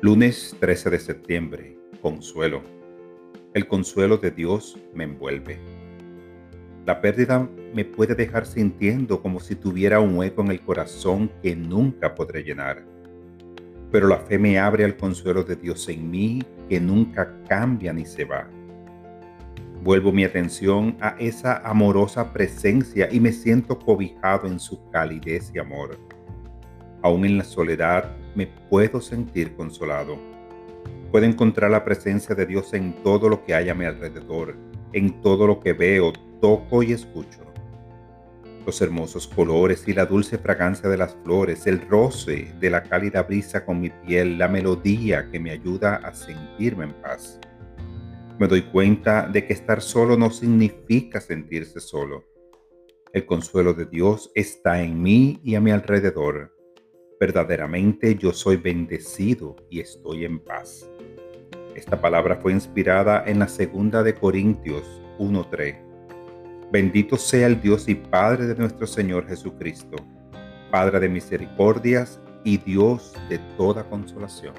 Lunes 13 de septiembre. Consuelo. El consuelo de Dios me envuelve. La pérdida me puede dejar sintiendo como si tuviera un hueco en el corazón que nunca podré llenar. Pero la fe me abre al consuelo de Dios en mí que nunca cambia ni se va. Vuelvo mi atención a esa amorosa presencia y me siento cobijado en su calidez y amor. Aún en la soledad me puedo sentir consolado. Puedo encontrar la presencia de Dios en todo lo que hay a mi alrededor, en todo lo que veo, toco y escucho. Los hermosos colores y la dulce fragancia de las flores, el roce de la cálida brisa con mi piel, la melodía que me ayuda a sentirme en paz. Me doy cuenta de que estar solo no significa sentirse solo. El consuelo de Dios está en mí y a mi alrededor verdaderamente yo soy bendecido y estoy en paz. Esta palabra fue inspirada en la segunda de Corintios 1:3. Bendito sea el Dios y Padre de nuestro Señor Jesucristo, Padre de misericordias y Dios de toda consolación.